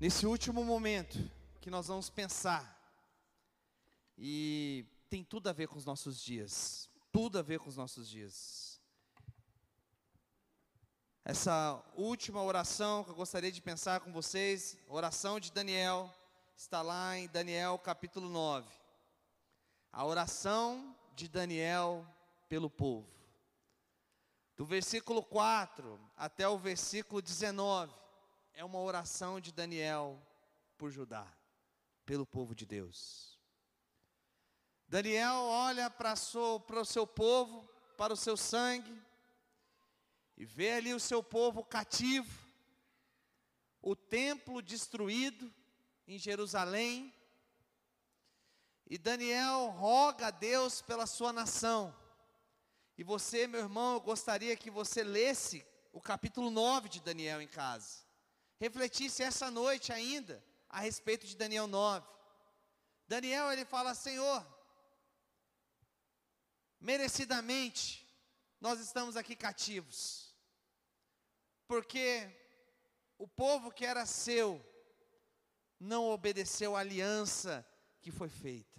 Nesse último momento que nós vamos pensar, e tem tudo a ver com os nossos dias, tudo a ver com os nossos dias. Essa última oração que eu gostaria de pensar com vocês, oração de Daniel, está lá em Daniel capítulo 9. A oração de Daniel pelo povo. Do versículo 4 até o versículo 19, é uma oração de Daniel por Judá, pelo povo de Deus. Daniel olha para o seu povo, para o seu sangue, e vê ali o seu povo cativo, o templo destruído em Jerusalém, e Daniel roga a Deus pela sua nação. E você, meu irmão, eu gostaria que você lesse o capítulo 9 de Daniel em casa. Refletisse essa noite ainda a respeito de Daniel 9. Daniel, ele fala: Senhor, merecidamente, nós estamos aqui cativos, porque o povo que era seu não obedeceu à aliança que foi feita.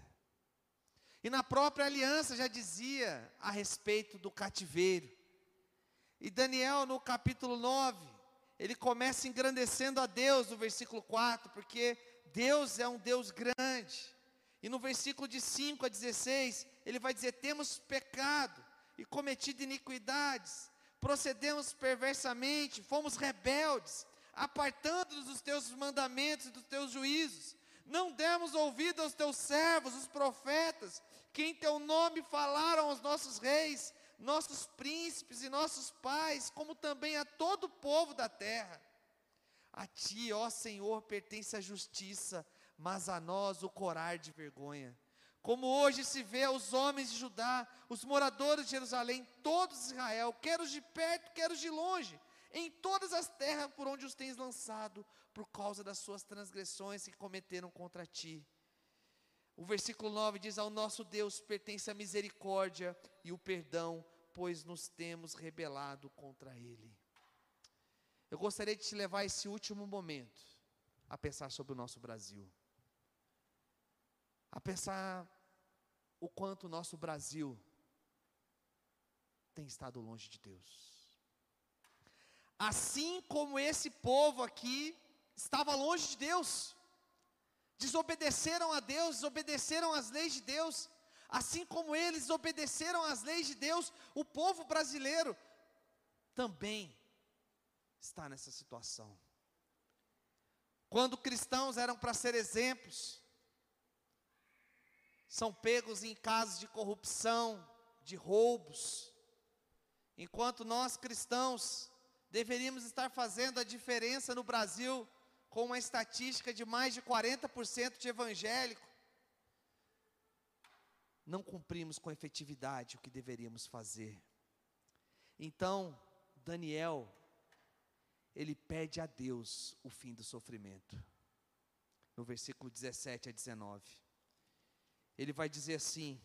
E na própria aliança já dizia a respeito do cativeiro. E Daniel, no capítulo 9, ele começa engrandecendo a Deus no versículo 4, porque Deus é um Deus grande. E no versículo de 5 a 16, ele vai dizer: Temos pecado e cometido iniquidades, procedemos perversamente, fomos rebeldes, apartando-nos dos teus mandamentos e dos teus juízos não demos ouvido aos teus servos, os profetas, que em teu nome falaram aos nossos reis, nossos príncipes e nossos pais, como também a todo o povo da terra. A ti, ó Senhor, pertence a justiça, mas a nós o corar de vergonha. Como hoje se vê os homens de Judá, os moradores de Jerusalém, todos Israel, quer os de perto, quer os de longe, em todas as terras por onde os tens lançado, por causa das suas transgressões que cometeram contra ti. O versículo 9 diz: Ao nosso Deus pertence a misericórdia e o perdão, pois nos temos rebelado contra Ele. Eu gostaria de te levar esse último momento a pensar sobre o nosso Brasil, a pensar o quanto o nosso Brasil tem estado longe de Deus. Assim como esse povo aqui estava longe de Deus, desobedeceram a Deus, desobedeceram às leis de Deus, assim como eles obedeceram às leis de Deus, o povo brasileiro também está nessa situação. Quando cristãos eram para ser exemplos, são pegos em casos de corrupção, de roubos, enquanto nós cristãos deveríamos estar fazendo a diferença no Brasil com uma estatística de mais de 40% de evangélico. Não cumprimos com efetividade o que deveríamos fazer. Então, Daniel, ele pede a Deus o fim do sofrimento. No versículo 17 a 19. Ele vai dizer assim: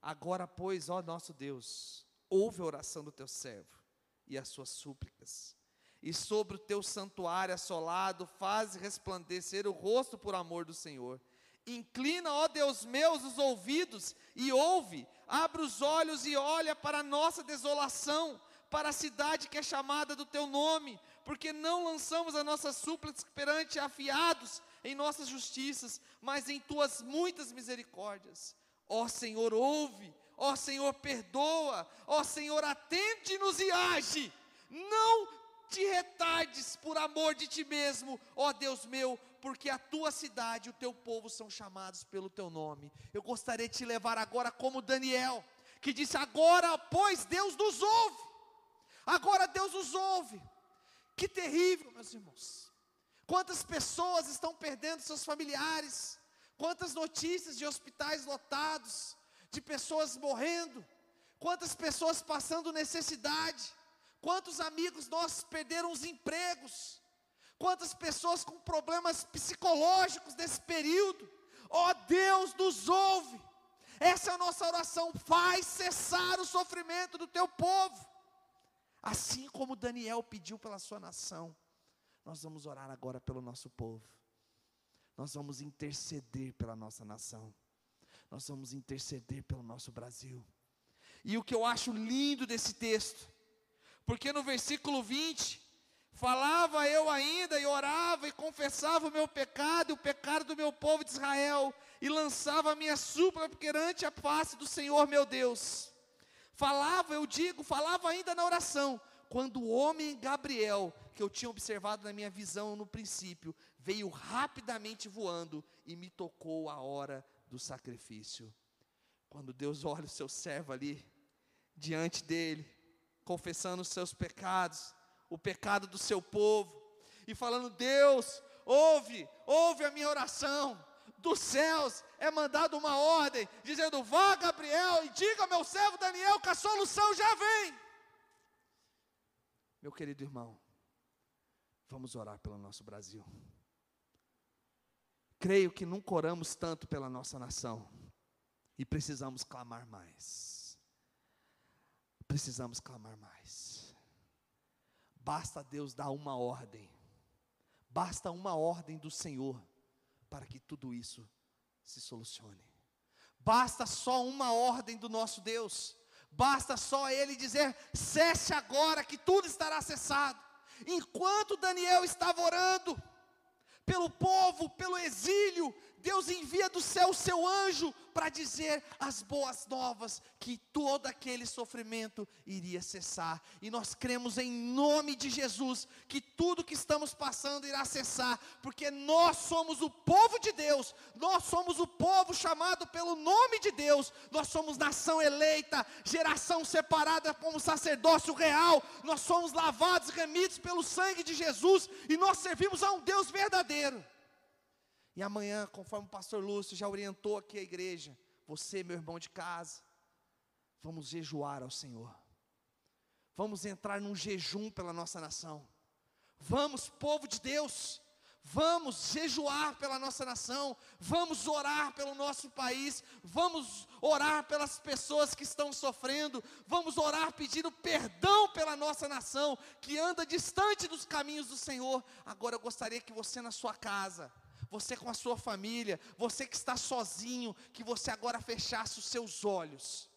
Agora, pois, ó nosso Deus, ouve a oração do teu servo e as suas súplicas. E sobre o teu santuário assolado, faz resplandecer o rosto por amor do Senhor. Inclina, ó Deus meus, os ouvidos e ouve, abre os olhos e olha para a nossa desolação, para a cidade que é chamada do teu nome, porque não lançamos as nossas súplicas perante afiados em nossas justiças, mas em tuas muitas misericórdias. Ó Senhor, ouve Ó Senhor, perdoa. Ó Senhor, atende-nos e age. Não retardes por amor de ti mesmo, ó Deus meu, porque a tua cidade e o teu povo são chamados pelo teu nome. Eu gostaria de te levar agora como Daniel, que disse: Agora, pois, Deus nos ouve. Agora Deus nos ouve. Que terrível, meus irmãos. Quantas pessoas estão perdendo seus familiares, quantas notícias de hospitais lotados, de pessoas morrendo, quantas pessoas passando necessidade, quantos amigos nossos perderam os empregos, quantas pessoas com problemas psicológicos nesse período. Ó oh, Deus, nos ouve. Essa é a nossa oração. Faz cessar o sofrimento do teu povo. Assim como Daniel pediu pela sua nação, nós vamos orar agora pelo nosso povo. nós vamos interceder pela nossa nação, nós vamos interceder pelo nosso Brasil. E o que eu acho lindo desse texto, porque no versículo 20, falava eu ainda e orava e confessava o meu pecado e o pecado do meu povo de Israel, e lançava a minha súplica perante a face do Senhor meu Deus. Falava, eu digo, falava ainda na oração, quando o homem Gabriel, que eu tinha observado na minha visão no princípio, veio rapidamente voando e me tocou a hora do sacrifício. Quando Deus olha o seu servo ali, diante dele, confessando os seus pecados, o pecado do seu povo, e falando: Deus, ouve, ouve a minha oração. Dos céus é mandado uma ordem, dizendo: Vá, Gabriel, e diga ao meu servo Daniel que a solução já vem. Meu querido irmão, vamos orar pelo nosso Brasil. Creio que nunca oramos tanto pela nossa nação e precisamos clamar mais. Precisamos clamar mais. Basta Deus dar uma ordem, basta uma ordem do Senhor para que tudo isso se solucione. Basta só uma ordem do nosso Deus, basta só Ele dizer: cesse agora, que tudo estará cessado. Enquanto Daniel estava orando, pelo povo, pelo exílio, Deus envia do céu o seu anjo para dizer as boas novas, que todo aquele sofrimento iria cessar. E nós cremos em nome de Jesus que tudo que estamos passando irá cessar, porque nós somos o povo de Deus, nós somos o povo chamado pelo nome de Deus, nós somos nação eleita, geração separada como sacerdócio real, nós somos lavados e remidos pelo sangue de Jesus e nós servimos a um Deus verdadeiro. E amanhã, conforme o pastor Lúcio já orientou aqui a igreja, você, meu irmão de casa, vamos jejuar ao Senhor. Vamos entrar num jejum pela nossa nação. Vamos, povo de Deus, vamos jejuar pela nossa nação, vamos orar pelo nosso país, vamos orar pelas pessoas que estão sofrendo, vamos orar pedindo perdão pela nossa nação que anda distante dos caminhos do Senhor. Agora eu gostaria que você na sua casa, você com a sua família, você que está sozinho, que você agora fechasse os seus olhos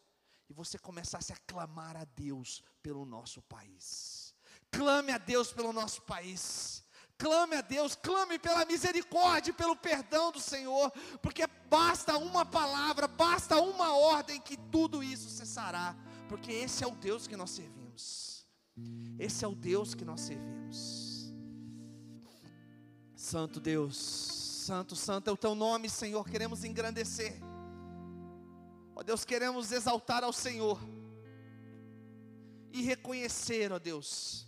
e você começasse a clamar a Deus pelo nosso país. Clame a Deus pelo nosso país. Clame a Deus, clame pela misericórdia, pelo perdão do Senhor, porque basta uma palavra, basta uma ordem que tudo isso cessará, porque esse é o Deus que nós servimos. Esse é o Deus que nós servimos. Santo Deus, Santo, santo é o teu nome, Senhor, queremos engrandecer. Ó Deus, queremos exaltar ao Senhor e reconhecer, ó Deus,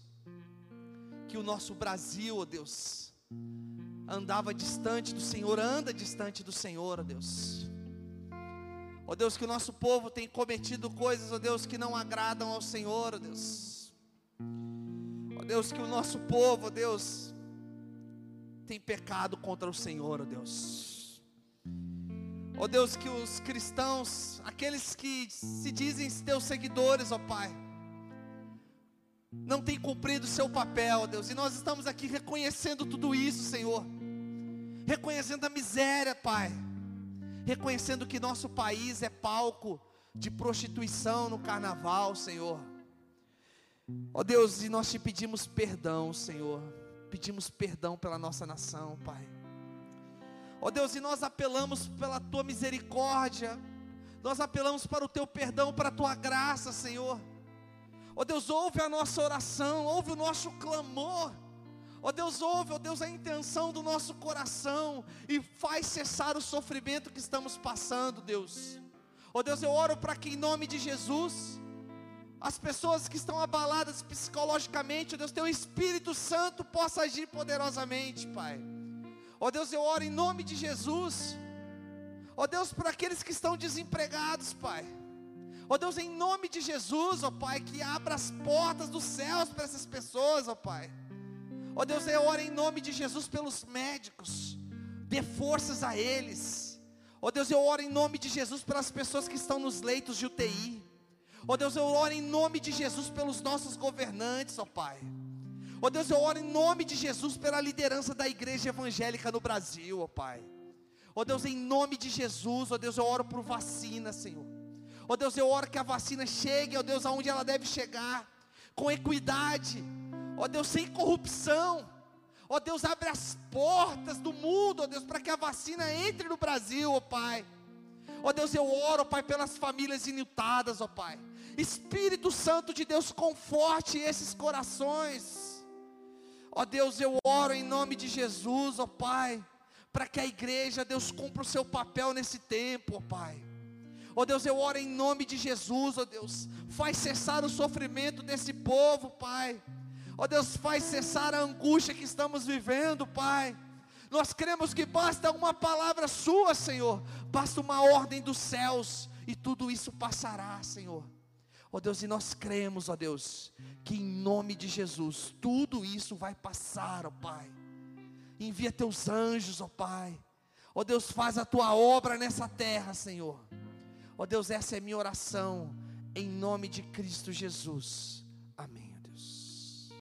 que o nosso Brasil, ó Deus, andava distante do Senhor, anda distante do Senhor, ó Deus. Ó Deus, que o nosso povo tem cometido coisas, ó Deus, que não agradam ao Senhor, ó Deus. Ó Deus, que o nosso povo, ó Deus, tem pecado contra o Senhor, ó Deus. Ó Deus, que os cristãos, aqueles que se dizem teus seguidores, ó Pai, não têm cumprido o seu papel, ó Deus, e nós estamos aqui reconhecendo tudo isso, Senhor, reconhecendo a miséria, Pai, reconhecendo que nosso país é palco de prostituição no carnaval, Senhor. Ó Deus, e nós te pedimos perdão, Senhor pedimos perdão pela nossa nação, Pai. Ó oh Deus, e nós apelamos pela tua misericórdia, nós apelamos para o teu perdão, para a tua graça, Senhor. Ó oh Deus, ouve a nossa oração, ouve o nosso clamor. Ó oh Deus, ouve, ó oh Deus, a intenção do nosso coração e faz cessar o sofrimento que estamos passando, Deus. Ó Deus, eu oro para que em nome de Jesus, as pessoas que estão abaladas psicologicamente, ó Deus, teu Espírito Santo possa agir poderosamente, Pai. Ó Deus, eu oro em nome de Jesus. Ó Deus, por aqueles que estão desempregados, Pai. Ó Deus, em nome de Jesus, ó Pai, que abra as portas dos céus para essas pessoas, ó Pai. Ó Deus, eu oro em nome de Jesus pelos médicos. Dê forças a eles. Ó Deus, eu oro em nome de Jesus pelas pessoas que estão nos leitos de UTI. Ó oh Deus, eu oro em nome de Jesus pelos nossos governantes, ó oh Pai. Ó Deus, eu oro em nome de Jesus pela liderança da igreja evangélica no Brasil, ó Pai. Ó Deus, em nome de Jesus, ó Deus, eu oro por vacina, Senhor. Ó Deus, eu oro que a vacina chegue, ó Deus, aonde ela deve chegar, com equidade, ó Deus, sem corrupção. Ó Deus, abre as portas do mundo, ó Deus, para que a vacina entre no Brasil, ó Pai. Ó Deus, eu oro, ó Pai, pelas famílias iniltadas, ó Pai. Espírito Santo de Deus, conforte esses corações. Ó Deus, eu oro em nome de Jesus, ó Pai, para que a igreja, Deus, cumpra o seu papel nesse tempo, ó Pai. Ó Deus, eu oro em nome de Jesus, ó Deus, faz cessar o sofrimento desse povo, Pai. Ó Deus, faz cessar a angústia que estamos vivendo, Pai. Nós cremos que basta uma palavra sua, Senhor, basta uma ordem dos céus, e tudo isso passará, Senhor. Ó Deus, e nós cremos, ó Deus, que em nome de Jesus, tudo isso vai passar, ó Pai. Envia teus anjos, ó Pai. Ó Deus, faz a tua obra nessa terra, Senhor. Ó Deus, essa é minha oração, em nome de Cristo Jesus.